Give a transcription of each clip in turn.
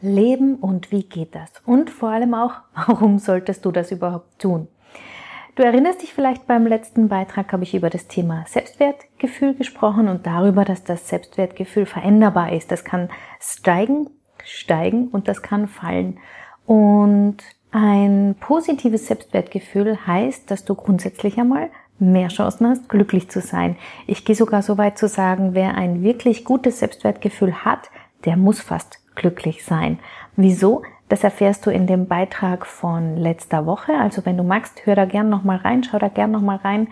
leben und wie geht das? Und vor allem auch, warum solltest du das überhaupt tun? Du erinnerst dich vielleicht beim letzten Beitrag habe ich über das Thema Selbstwertgefühl gesprochen und darüber, dass das Selbstwertgefühl veränderbar ist. Das kann steigen, steigen und das kann fallen. Und ein positives Selbstwertgefühl heißt, dass du grundsätzlich einmal mehr Chancen hast, glücklich zu sein. Ich gehe sogar so weit zu sagen, wer ein wirklich gutes Selbstwertgefühl hat, der muss fast glücklich sein. Wieso? Das erfährst du in dem Beitrag von letzter Woche. Also wenn du magst, hör da gern nochmal rein, schau da gern nochmal rein.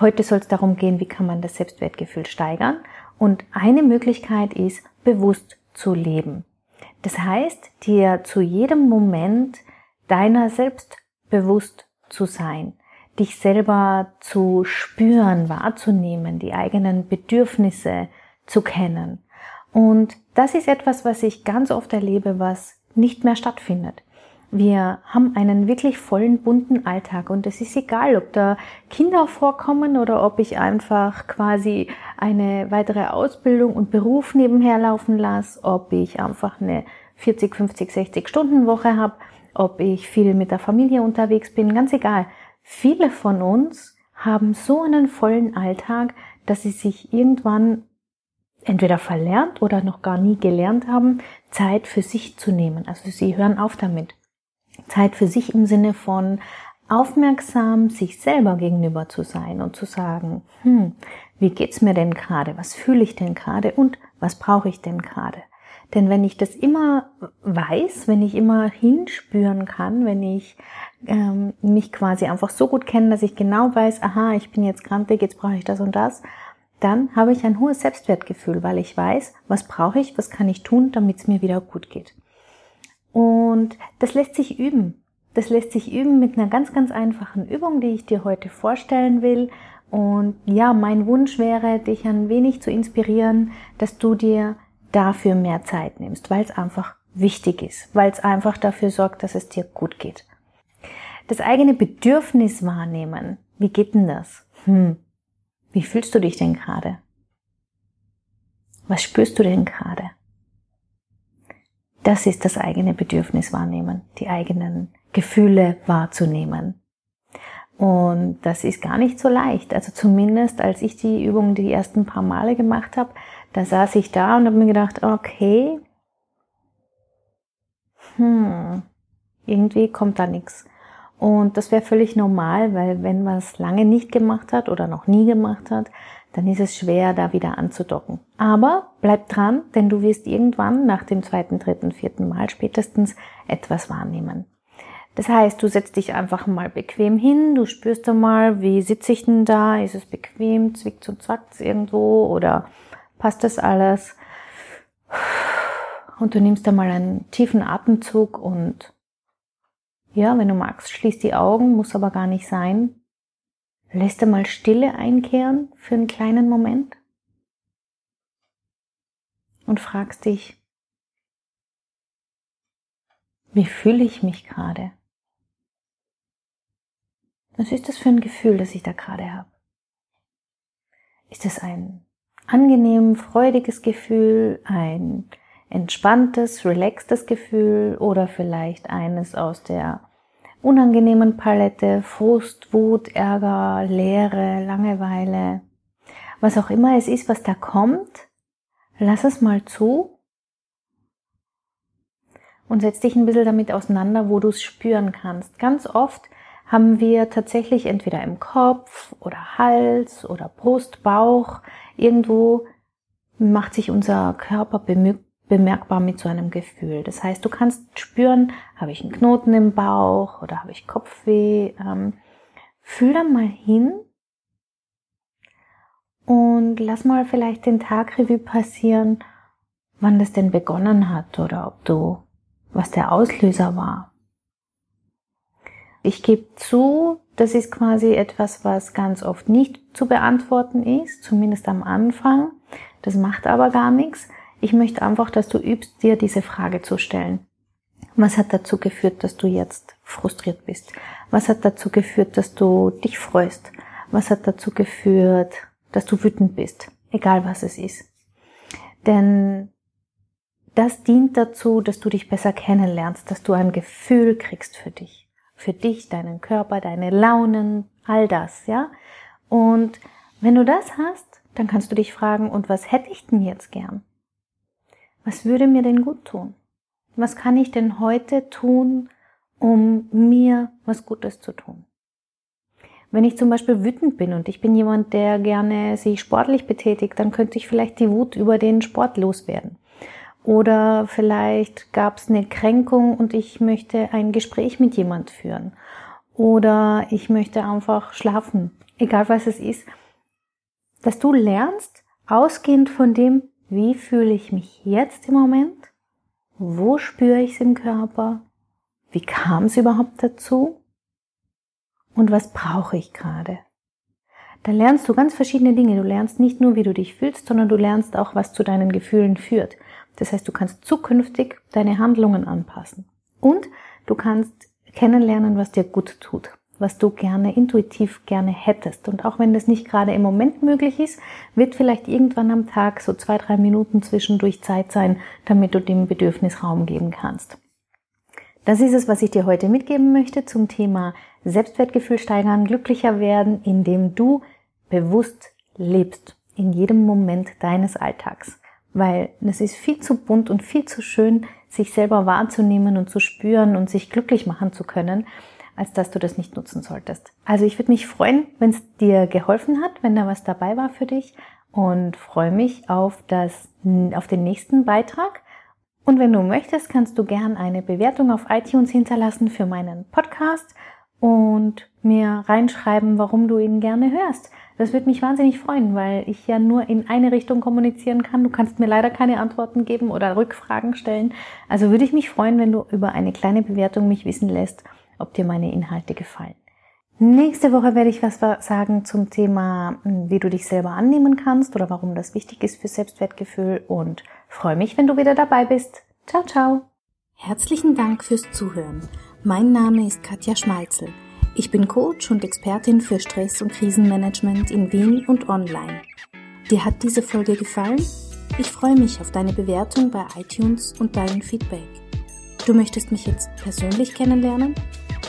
Heute soll es darum gehen, wie kann man das Selbstwertgefühl steigern. Und eine Möglichkeit ist, bewusst zu leben. Das heißt, dir zu jedem Moment deiner selbst bewusst zu sein, dich selber zu spüren, wahrzunehmen, die eigenen Bedürfnisse zu kennen. Und das ist etwas, was ich ganz oft erlebe, was nicht mehr stattfindet. Wir haben einen wirklich vollen, bunten Alltag und es ist egal, ob da Kinder vorkommen oder ob ich einfach quasi eine weitere Ausbildung und Beruf nebenher laufen lasse, ob ich einfach eine 40, 50, 60 Stunden Woche habe, ob ich viel mit der Familie unterwegs bin, ganz egal. Viele von uns haben so einen vollen Alltag, dass sie sich irgendwann entweder verlernt oder noch gar nie gelernt haben, Zeit für sich zu nehmen. Also sie hören auf damit. Zeit für sich im Sinne von aufmerksam sich selber gegenüber zu sein und zu sagen, hm, wie geht's mir denn gerade? Was fühle ich denn gerade? Und was brauche ich denn gerade? Denn wenn ich das immer weiß, wenn ich immer hinspüren kann, wenn ich ähm, mich quasi einfach so gut kenne, dass ich genau weiß, aha, ich bin jetzt krank, jetzt brauche ich das und das, dann habe ich ein hohes Selbstwertgefühl, weil ich weiß, was brauche ich, was kann ich tun, damit es mir wieder gut geht. Und das lässt sich üben. Das lässt sich üben mit einer ganz, ganz einfachen Übung, die ich dir heute vorstellen will. Und ja, mein Wunsch wäre, dich ein wenig zu inspirieren, dass du dir dafür mehr Zeit nimmst, weil es einfach wichtig ist, weil es einfach dafür sorgt, dass es dir gut geht. Das eigene Bedürfnis wahrnehmen. Wie geht denn das? Hm, wie fühlst du dich denn gerade? Was spürst du denn gerade? Das ist das eigene Bedürfnis wahrnehmen, die eigenen Gefühle wahrzunehmen. Und das ist gar nicht so leicht. Also zumindest als ich die Übung die ersten paar Male gemacht habe, da saß ich da und habe mir gedacht, okay, hm, irgendwie kommt da nichts. Und das wäre völlig normal, weil wenn man es lange nicht gemacht hat oder noch nie gemacht hat, dann ist es schwer, da wieder anzudocken. Aber bleib dran, denn du wirst irgendwann nach dem zweiten, dritten, vierten Mal spätestens etwas wahrnehmen. Das heißt, du setzt dich einfach mal bequem hin, du spürst einmal, wie sitze ich denn da, ist es bequem, zwickt und zackt irgendwo oder passt das alles? Und du nimmst einmal einen tiefen Atemzug und ja, wenn du magst, schließ die Augen, muss aber gar nicht sein. Lässt einmal Stille einkehren für einen kleinen Moment und fragst dich, wie fühle ich mich gerade? Was ist das für ein Gefühl, das ich da gerade habe? Ist es ein angenehm, freudiges Gefühl, ein entspanntes, relaxtes Gefühl oder vielleicht eines aus der unangenehmen Palette, Frust, Wut, Ärger, Leere, Langeweile, was auch immer es ist, was da kommt, lass es mal zu und setz dich ein bisschen damit auseinander, wo du es spüren kannst. Ganz oft haben wir tatsächlich entweder im Kopf oder Hals oder Brust, Bauch, irgendwo macht sich unser Körper bemüht bemerkbar mit so einem Gefühl. Das heißt, du kannst spüren, habe ich einen Knoten im Bauch oder habe ich Kopfweh. Ähm, fühl dann mal hin und lass mal vielleicht den Tag Revue passieren, wann das denn begonnen hat oder ob du, was der Auslöser war. Ich gebe zu, das ist quasi etwas, was ganz oft nicht zu beantworten ist, zumindest am Anfang. Das macht aber gar nichts. Ich möchte einfach, dass du übst, dir diese Frage zu stellen. Was hat dazu geführt, dass du jetzt frustriert bist? Was hat dazu geführt, dass du dich freust? Was hat dazu geführt, dass du wütend bist? Egal was es ist. Denn das dient dazu, dass du dich besser kennenlernst, dass du ein Gefühl kriegst für dich. Für dich, deinen Körper, deine Launen, all das, ja? Und wenn du das hast, dann kannst du dich fragen, und was hätte ich denn jetzt gern? Was würde mir denn gut tun? Was kann ich denn heute tun, um mir was Gutes zu tun? Wenn ich zum Beispiel wütend bin und ich bin jemand, der gerne sich sportlich betätigt, dann könnte ich vielleicht die Wut über den Sport loswerden. Oder vielleicht gab es eine Kränkung und ich möchte ein Gespräch mit jemand führen. Oder ich möchte einfach schlafen. Egal was es ist. Dass du lernst, ausgehend von dem, wie fühle ich mich jetzt im Moment, wo spüre ich es im Körper, wie kam es überhaupt dazu und was brauche ich gerade. Da lernst du ganz verschiedene Dinge. Du lernst nicht nur, wie du dich fühlst, sondern du lernst auch, was zu deinen Gefühlen führt. Das heißt, du kannst zukünftig deine Handlungen anpassen. Und du kannst kennenlernen, was dir gut tut, was du gerne intuitiv gerne hättest. Und auch wenn das nicht gerade im Moment möglich ist, wird vielleicht irgendwann am Tag so zwei, drei Minuten zwischendurch Zeit sein, damit du dem Bedürfnis Raum geben kannst. Das ist es, was ich dir heute mitgeben möchte zum Thema Selbstwertgefühl steigern, glücklicher werden, indem du bewusst lebst in jedem Moment deines Alltags weil es ist viel zu bunt und viel zu schön, sich selber wahrzunehmen und zu spüren und sich glücklich machen zu können, als dass du das nicht nutzen solltest. Also ich würde mich freuen, wenn es dir geholfen hat, wenn da was dabei war für dich und freue mich auf das, auf den nächsten Beitrag. Und wenn du möchtest, kannst du gern eine Bewertung auf iTunes hinterlassen für meinen Podcast und mir reinschreiben, warum du ihn gerne hörst. Das würde mich wahnsinnig freuen, weil ich ja nur in eine Richtung kommunizieren kann. Du kannst mir leider keine Antworten geben oder Rückfragen stellen. Also würde ich mich freuen, wenn du über eine kleine Bewertung mich wissen lässt, ob dir meine Inhalte gefallen. Nächste Woche werde ich was sagen zum Thema, hm, wie du dich selber annehmen kannst oder warum das wichtig ist für Selbstwertgefühl und freue mich, wenn du wieder dabei bist. Ciao, ciao. Herzlichen Dank fürs Zuhören. Mein Name ist Katja Schmalzel. Ich bin Coach und Expertin für Stress- und Krisenmanagement in Wien und online. Dir hat diese Folge gefallen? Ich freue mich auf deine Bewertung bei iTunes und dein Feedback. Du möchtest mich jetzt persönlich kennenlernen?